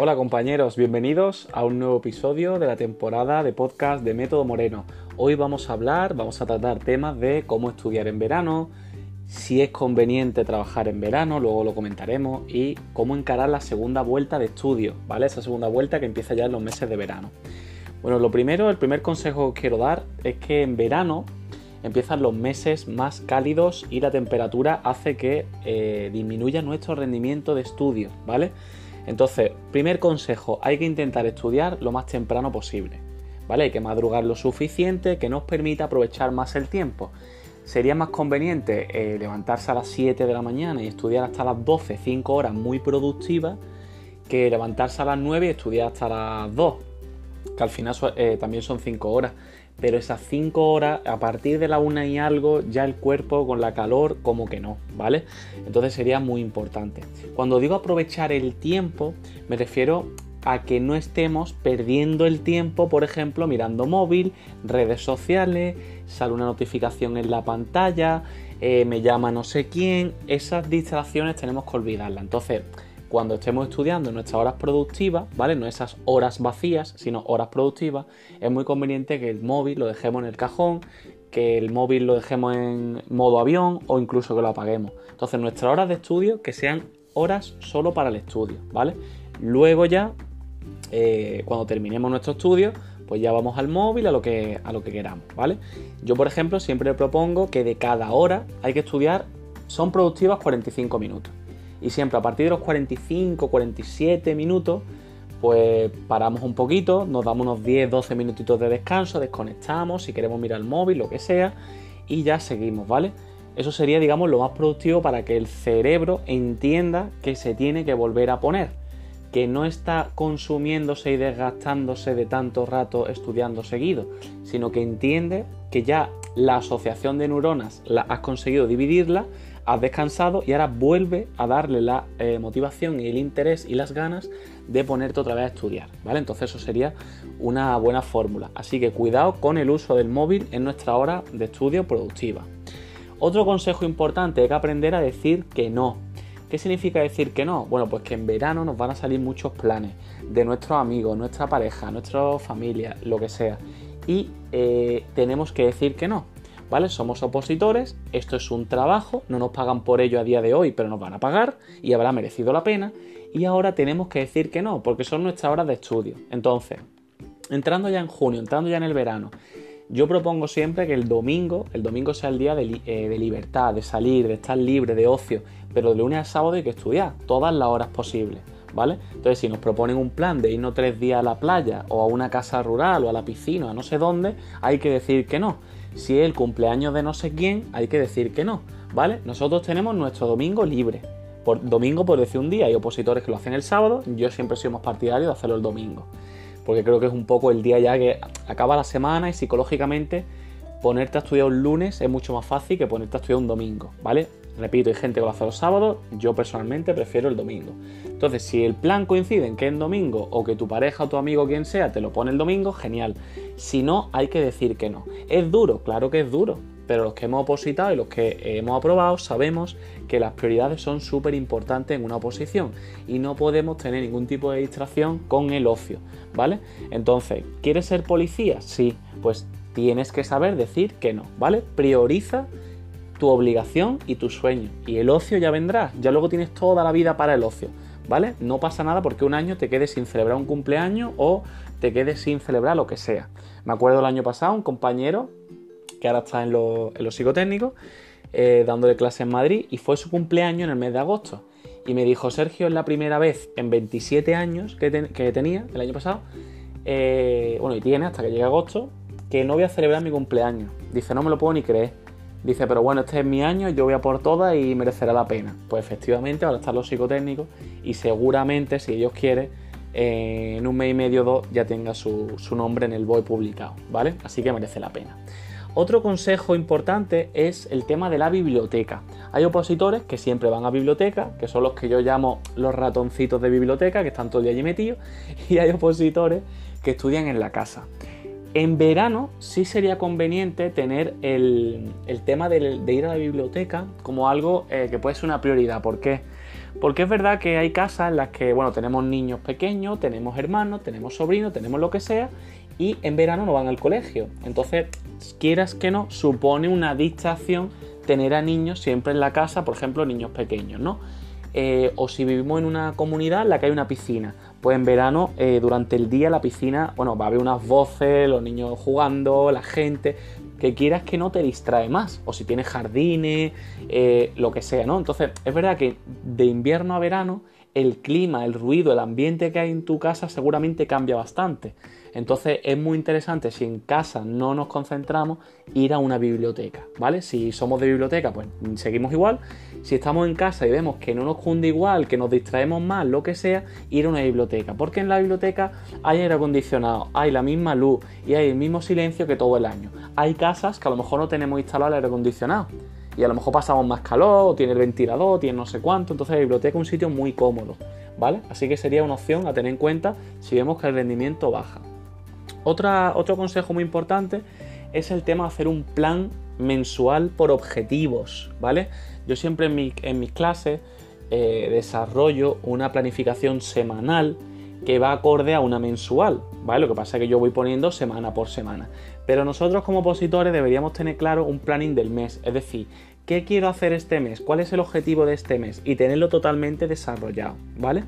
Hola compañeros, bienvenidos a un nuevo episodio de la temporada de podcast de Método Moreno. Hoy vamos a hablar, vamos a tratar temas de cómo estudiar en verano, si es conveniente trabajar en verano, luego lo comentaremos, y cómo encarar la segunda vuelta de estudio, ¿vale? Esa segunda vuelta que empieza ya en los meses de verano. Bueno, lo primero, el primer consejo que quiero dar es que en verano empiezan los meses más cálidos y la temperatura hace que eh, disminuya nuestro rendimiento de estudio, ¿vale? Entonces, primer consejo, hay que intentar estudiar lo más temprano posible, ¿vale? Hay que madrugar lo suficiente que nos permita aprovechar más el tiempo. Sería más conveniente eh, levantarse a las 7 de la mañana y estudiar hasta las 12, 5 horas muy productivas, que levantarse a las 9 y estudiar hasta las 2, que al final eh, también son 5 horas pero esas 5 horas, a partir de la una y algo, ya el cuerpo con la calor como que no, ¿vale? Entonces sería muy importante. Cuando digo aprovechar el tiempo, me refiero a que no estemos perdiendo el tiempo, por ejemplo, mirando móvil, redes sociales, sale una notificación en la pantalla, eh, me llama no sé quién, esas distracciones tenemos que olvidarlas. Entonces, cuando estemos estudiando nuestras horas productivas, ¿vale? No esas horas vacías, sino horas productivas, es muy conveniente que el móvil lo dejemos en el cajón, que el móvil lo dejemos en modo avión o incluso que lo apaguemos. Entonces, nuestras horas de estudio que sean horas solo para el estudio, ¿vale? Luego ya, eh, cuando terminemos nuestro estudio, pues ya vamos al móvil, a lo, que, a lo que queramos, ¿vale? Yo, por ejemplo, siempre propongo que de cada hora hay que estudiar, son productivas 45 minutos. Y siempre a partir de los 45, 47 minutos, pues paramos un poquito, nos damos unos 10, 12 minutitos de descanso, desconectamos, si queremos mirar el móvil, lo que sea, y ya seguimos, ¿vale? Eso sería, digamos, lo más productivo para que el cerebro entienda que se tiene que volver a poner, que no está consumiéndose y desgastándose de tanto rato estudiando seguido, sino que entiende que ya la asociación de neuronas la has conseguido dividirla has descansado y ahora vuelve a darle la eh, motivación y el interés y las ganas de ponerte otra vez a estudiar, ¿vale? Entonces eso sería una buena fórmula. Así que cuidado con el uso del móvil en nuestra hora de estudio productiva. Otro consejo importante es que aprender a decir que no. ¿Qué significa decir que no? Bueno, pues que en verano nos van a salir muchos planes de nuestros amigos, nuestra pareja, nuestra familia, lo que sea. Y eh, tenemos que decir que no. ¿Vale? Somos opositores, esto es un trabajo, no nos pagan por ello a día de hoy, pero nos van a pagar y habrá merecido la pena. Y ahora tenemos que decir que no, porque son nuestras horas de estudio. Entonces, entrando ya en junio, entrando ya en el verano, yo propongo siempre que el domingo, el domingo sea el día de, eh, libertad, de salir, de estar libre, de ocio, pero de lunes a sábado hay que estudiar, todas las horas posibles, ¿vale? Entonces, si nos proponen un plan de irnos tres días a la playa o a una casa rural o a la piscina, o a no sé dónde, hay que decir que no si es el cumpleaños de no sé quién, hay que decir que no, ¿vale? Nosotros tenemos nuestro domingo libre. Por domingo, por decir un día, hay opositores que lo hacen el sábado, yo siempre soy más partidario de hacerlo el domingo. Porque creo que es un poco el día ya que acaba la semana y psicológicamente ponerte a estudiar un lunes es mucho más fácil que ponerte a estudiar un domingo, ¿vale? Repito, hay gente que lo hace los sábados, yo personalmente prefiero el domingo. Entonces, si el plan coincide en que es domingo o que tu pareja o tu amigo quien sea te lo pone el domingo, genial. Si no, hay que decir que no. ¿Es duro? Claro que es duro. Pero los que hemos opositado y los que hemos aprobado sabemos que las prioridades son súper importantes en una oposición y no podemos tener ningún tipo de distracción con el ocio, ¿vale? Entonces, ¿quieres ser policía? Sí, pues tienes que saber decir que no, ¿vale? Prioriza tu obligación y tu sueño. Y el ocio ya vendrá, ya luego tienes toda la vida para el ocio, ¿vale? No pasa nada porque un año te quedes sin celebrar un cumpleaños o te quedes sin celebrar lo que sea. Me acuerdo el año pasado un compañero que ahora está en, los psicotécnicos eh, dándole clase en Madrid y fue su cumpleaños en el mes de agosto. Y me dijo, Sergio, es la primera vez en 27 años que, tenía el año pasado, eh, bueno, y tiene hasta que llegue agosto, que no voy a celebrar mi cumpleaños. Dice, no me lo puedo ni creer. Dice, pero bueno, este es mi año, yo voy a por todas y merecerá la pena. Pues efectivamente, ahora están los psicotécnicos y seguramente, si ellos quieren, en un mes y medio o dos ya tenga su, nombre en el BOE publicado, ¿vale? Así que merece la pena. Otro consejo importante es el tema de la biblioteca. Hay opositores que siempre van a biblioteca, que son los que yo llamo los ratoncitos de biblioteca, que están todo el día allí metidos, y hay opositores que estudian en la casa. En verano sí sería conveniente tener el, tema de, ir a la biblioteca como algo eh, que puede ser una prioridad. ¿Por qué? Porque es verdad que hay casas en las que, bueno, tenemos niños pequeños, tenemos hermanos, tenemos sobrinos, tenemos lo que sea, y en verano no van al colegio. Entonces, quieras que no, supone una distracción tener a niños siempre en la casa, por ejemplo, niños pequeños, ¿no? Eh, o si vivimos en una comunidad en la que hay una piscina, pues en verano, eh, durante el día, la piscina, bueno, va a haber unas voces, los niños jugando, la gente, que quieras que no te distrae más, o si tienes jardines, eh, lo que sea, ¿no? Entonces, es verdad que de invierno a verano, el clima, el ruido, el ambiente que hay en tu casa seguramente cambia bastante. Entonces es muy interesante si en casa no nos concentramos ir a una biblioteca, ¿vale? Si somos de biblioteca, pues seguimos igual. Si estamos en casa y vemos que no nos cunde igual, que nos distraemos más, lo que sea, ir a una biblioteca. Porque en la biblioteca hay aire acondicionado, hay la misma luz y hay el mismo silencio que todo el año. Hay casas que a lo mejor no tenemos instalado el aire acondicionado y a lo mejor pasamos más calor, o tiene el ventilador, tiene no sé cuánto, entonces la biblioteca es un sitio muy cómodo, ¿vale? Así que sería una opción a tener en cuenta si vemos que el rendimiento baja. Otra, otro consejo muy importante es el tema de hacer un plan mensual por objetivos, ¿vale? Yo siempre en, mis clases eh, desarrollo una planificación semanal que va acorde a una mensual, ¿vale? Lo que pasa es que yo voy poniendo semana por semana. Pero nosotros como opositores deberíamos tener claro un planning del mes, es decir, ¿qué quiero hacer este mes? ¿Cuál es el objetivo de este mes? Y tenerlo totalmente desarrollado, ¿vale?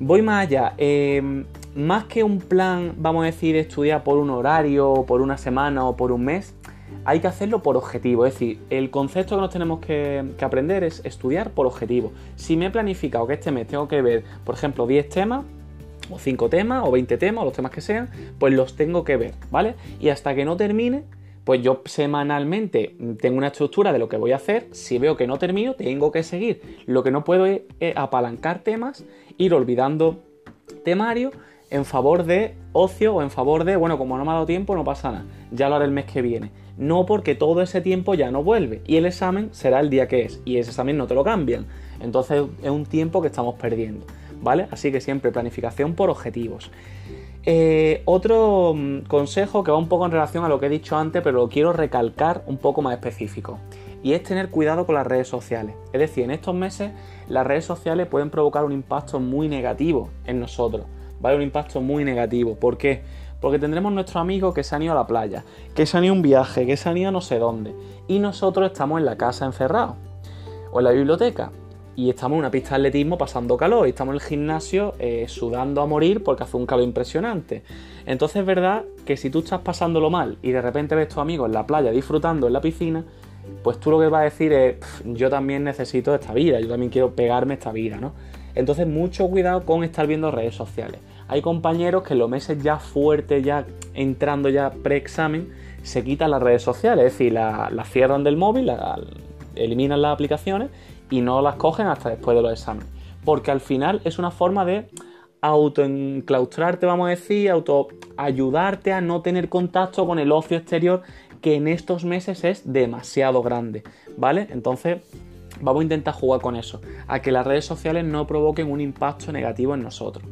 Voy más allá. Em, más que un plan, vamos a decir, estudiar por un horario, por una semana o por un mes, hay que hacerlo por objetivo. Es decir, el concepto que nos tenemos que, aprender es estudiar por objetivo. Si me he planificado que este mes tengo que ver, por ejemplo, 10 temas, o 5 temas, o 20 temas, o los temas que sean, pues los tengo que ver, ¿vale? Y hasta que no termine, pues yo semanalmente tengo una estructura de lo que voy a hacer. Si veo que no termino, tengo que seguir. Lo que no puedo es, apalancar temas, ir olvidando temario en favor de ocio o en favor de, bueno, como no me ha dado tiempo, no pasa nada. Ya lo haré el mes que viene. No porque todo ese tiempo ya no vuelve. Y el examen será el día que es. Y ese examen no te lo cambian. Entonces es un tiempo que estamos perdiendo. ¿Vale? Así que siempre planificación por objetivos. Eh, otro mm, consejo que va un poco en relación a lo que he dicho antes, pero lo quiero recalcar un poco más específico. Y es tener cuidado con las redes sociales. Es decir, en estos meses las redes sociales pueden provocar un impacto muy negativo en nosotros. ¿Vale? Un impacto muy negativo. ¿Por qué? Porque tendremos nuestros amigos que se han ido a la playa, que se han ido a un viaje, que se han ido a no sé dónde. Y nosotros estamos en la casa encerrados. O en la biblioteca y estamos en una pista de atletismo pasando calor y estamos en el gimnasio eh, sudando a morir porque hace un calor impresionante. Entonces es verdad que si tú estás pasándolo mal y de repente ves a tus amigos en la playa disfrutando en la piscina, pues tú lo que vas a decir es, yo también necesito esta vida, yo también quiero pegarme esta vida, ¿no? Entonces mucho cuidado con estar viendo redes sociales. Hay compañeros que en los meses ya fuertes, ya entrando ya pre-examen, se quitan las redes sociales, es decir, las la cierran del móvil, eliminan las aplicaciones y no las cogen hasta después de los exámenes. Porque al final es una forma de autoenclaustrarte, vamos a decir, auto ayudarte a no tener contacto con el ocio exterior que en estos meses es demasiado grande, ¿vale? Entonces, vamos a intentar jugar con eso, a que las redes sociales no provoquen un impacto negativo en nosotros.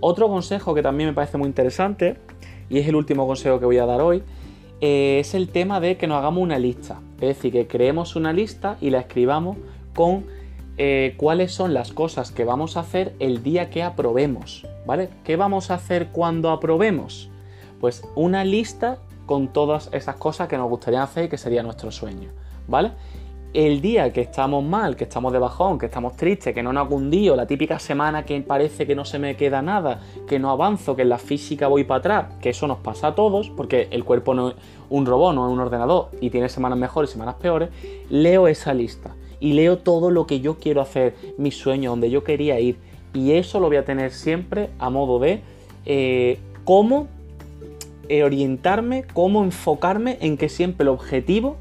Otro consejo que también me parece muy interesante, y es el último consejo que voy a dar hoy, eh, es el tema de que nos hagamos una lista. Es decir, que creemos una lista y la escribamos con eh, cuáles son las cosas que vamos a hacer el día que aprobemos, ¿vale? ¿Qué vamos a hacer cuando aprobemos? Pues una lista con todas esas cosas que nos gustaría hacer y que sería nuestro sueño, ¿vale? El día que estamos mal, que estamos de bajón, que estamos tristes, que no nos ha cundido, la típica semana que parece que no se me queda nada, que no avanzo, que en la física voy para atrás, que eso nos pasa a todos, porque el cuerpo no es un robot, no es un ordenador y tiene semanas mejores y semanas peores, leo esa lista y leo todo lo que yo quiero hacer, mis sueños, donde yo quería ir. Y eso lo voy a tener siempre a modo de eh, cómo eh, orientarme, cómo enfocarme en que siempre el objetivo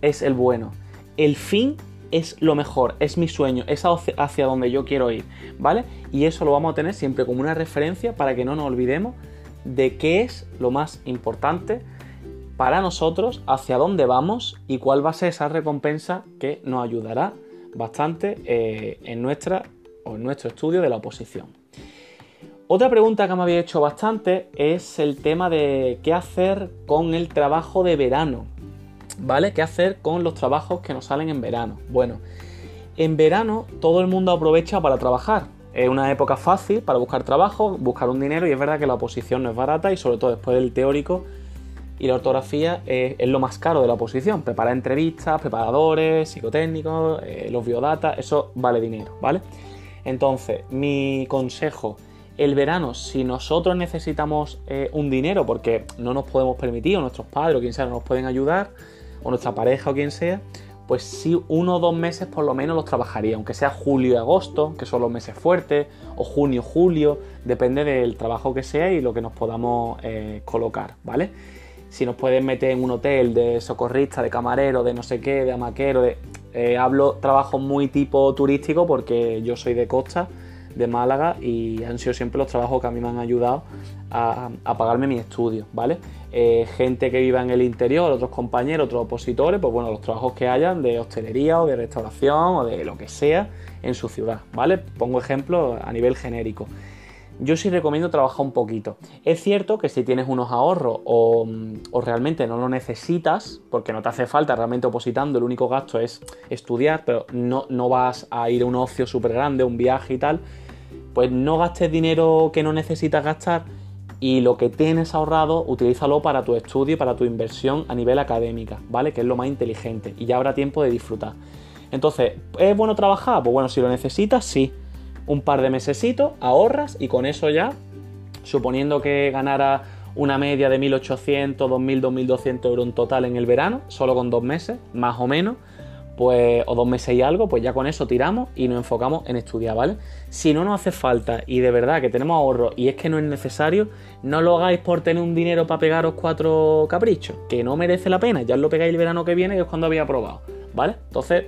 es el bueno. El fin es lo mejor, es mi sueño, es hacia donde yo quiero ir, ¿vale? Y eso lo vamos a tener siempre como una referencia para que no nos olvidemos de qué es lo más importante para nosotros hacia dónde vamos y cuál va a ser esa recompensa que nos ayudará bastante eh, en, nuestra, o en nuestro estudio de la oposición. Otra pregunta que me había hecho bastante es el tema de qué hacer con el trabajo de verano. ¿Vale? ¿Qué hacer con los trabajos que nos salen en verano? Bueno, En verano todo el mundo aprovecha para trabajar. Es una época fácil para buscar trabajo, buscar un dinero y es verdad que la oposición no es barata y sobre todo después del teórico y la ortografía es, lo más caro de la oposición. Preparar entrevistas, preparadores, psicotécnicos, eh, los biodata, eso vale dinero, ¿vale? Entonces, mi consejo, el verano, si nosotros necesitamos eh, un dinero porque no nos podemos permitir, o nuestros padres o quien sea no nos pueden ayudar, o nuestra pareja o quien sea, pues sí, uno o dos meses por lo menos los trabajaría, aunque sea julio y agosto, que son los meses fuertes, o junio, julio, depende del trabajo que sea y lo que nos podamos eh, colocar, ¿vale? Si nos pueden meter en un hotel de socorrista, de camarero, de no sé qué, de amaquero, de... Eh, hablo trabajo muy tipo turístico porque yo soy de costa, de Málaga, y han sido siempre los trabajos que a mí me han ayudado a, pagarme mi estudio, ¿vale? Eh, gente que viva en el interior, otros compañeros, otros opositores, pues bueno, los trabajos que hayan de hostelería o de restauración o de lo que sea en su ciudad, ¿vale? Pongo ejemplo a nivel genérico. Yo sí recomiendo trabajar un poquito. Es cierto que si tienes unos ahorros o, realmente no lo necesitas, porque no te hace falta realmente opositando, el único gasto es estudiar, pero no, no vas a ir a un ocio súper grande, un viaje y tal, pues no gastes dinero que no necesitas gastar y lo que tienes ahorrado, utilízalo para tu estudio y para tu inversión a nivel académica, ¿vale? Que es lo más inteligente y ya habrá tiempo de disfrutar. Entonces, ¿es bueno trabajar? Pues bueno, si lo necesitas, sí. Un par de mesecitos, ahorras y con eso ya, suponiendo que ganara una media de 1.800, 2.000, 2.200 euros en total en el verano, solo con dos meses, más o menos, pues, o dos meses y algo, pues ya con eso tiramos y nos enfocamos en estudiar, ¿vale? Si no nos hace falta y de verdad que tenemos ahorro y es que no es necesario, no lo hagáis por tener un dinero para pegaros cuatro caprichos, que no merece la pena, ya lo pegáis el verano que viene, que es cuando había probado, ¿vale? Entonces,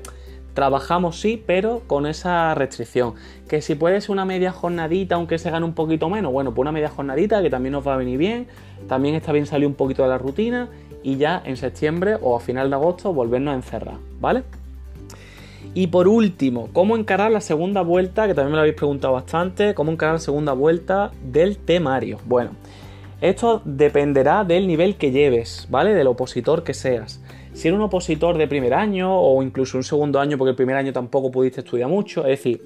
trabajamos sí, pero con esa restricción. Que si puede ser una media jornadita, aunque se gane un poquito menos, bueno, pues una media jornadita que también nos va a venir bien, también está bien salir un poquito de la rutina y ya en septiembre o a final de agosto volvernos a encerrar, ¿vale? Y por último, ¿cómo encarar la segunda vuelta? Que también me lo habéis preguntado bastante. ¿Cómo encarar la segunda vuelta del temario? Bueno, esto dependerá del nivel que lleves, ¿vale? Del opositor que seas. Si eres un opositor de primer año o incluso un segundo año porque el primer año tampoco pudiste estudiar mucho, es decir,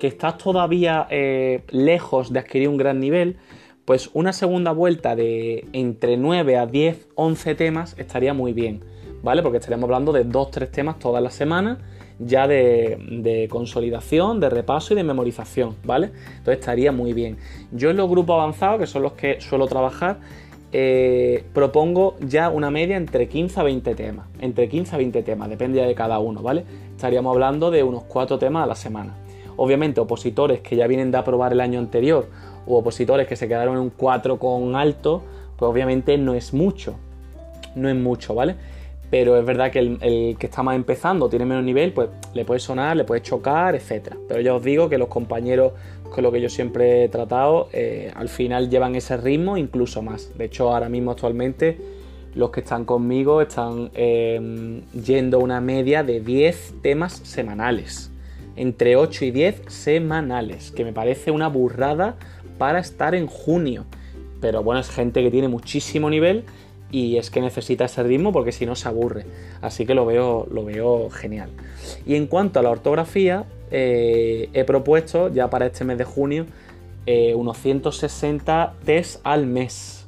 que estás todavía eh, lejos de adquirir un gran nivel, pues una segunda vuelta de entre 9 a 10, 11 temas estaría muy bien, ¿vale? Porque estaríamos hablando de 2-3 temas todas las semanas ya de, consolidación, de repaso y de memorización, ¿vale? Entonces estaría muy bien. Yo en los grupos avanzados, que son los que suelo trabajar, eh, propongo ya una media entre 15 a 20 temas. Entre 15 a 20 temas, depende de cada uno, ¿vale? Estaríamos hablando de unos 4 temas a la semana. Obviamente, opositores que ya vienen de aprobar el año anterior u opositores que se quedaron en un 4 con alto, pues obviamente no es mucho. No es mucho, ¿vale? Pero es verdad que el, que está más empezando, tiene menos nivel, pues le puede sonar, le puede chocar, etc. Pero ya os digo que los compañeros con los que yo siempre he tratado, eh, al final llevan ese ritmo incluso más. De hecho, ahora mismo actualmente los que están conmigo están eh, yendo una media de 10 temas semanales. Entre 8 y 10 semanales, que me parece una burrada para estar en junio. Pero bueno, es gente que tiene muchísimo nivel y es que necesita ese ritmo porque si no se aburre. Así que lo veo, lo veo genial. Y en cuanto a la ortografía, eh, he propuesto ya para este mes de junio eh, unos 160 test al mes,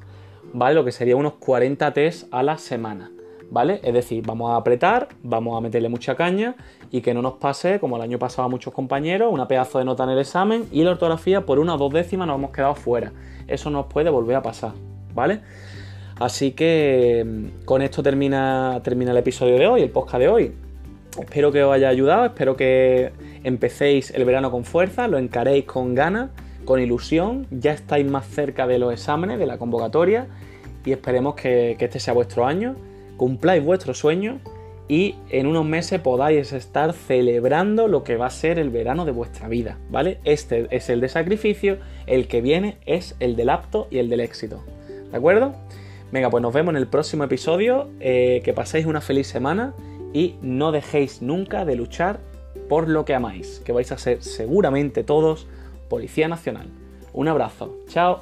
¿vale? Lo que sería unos 40 test a la semana. ¿vale? Es decir, vamos a apretar, vamos a meterle mucha caña y que no nos pase, como el año pasado a muchos compañeros, una pedazo de nota en el examen y la ortografía por una o dos décimas nos hemos quedado fuera. Eso nos puede volver a pasar, ¿vale? Así que mm, con esto termina, el episodio de hoy, el podcast de hoy. Espero que os haya ayudado, espero que empecéis el verano con fuerza, lo encaréis con ganas, con ilusión, ya estáis más cerca de los exámenes, de la convocatoria y esperemos que este sea vuestro año cumpláis vuestro sueño y en unos meses podáis estar celebrando lo que va a ser el verano de vuestra vida, ¿vale? Este es el de sacrificio, el que viene es el del apto y el del éxito, ¿de acuerdo? Venga, pues nos vemos en el próximo episodio, eh, que paséis una feliz semana y no dejéis nunca de luchar por lo que amáis, que vais a ser seguramente todos Policía Nacional. Un abrazo, chao.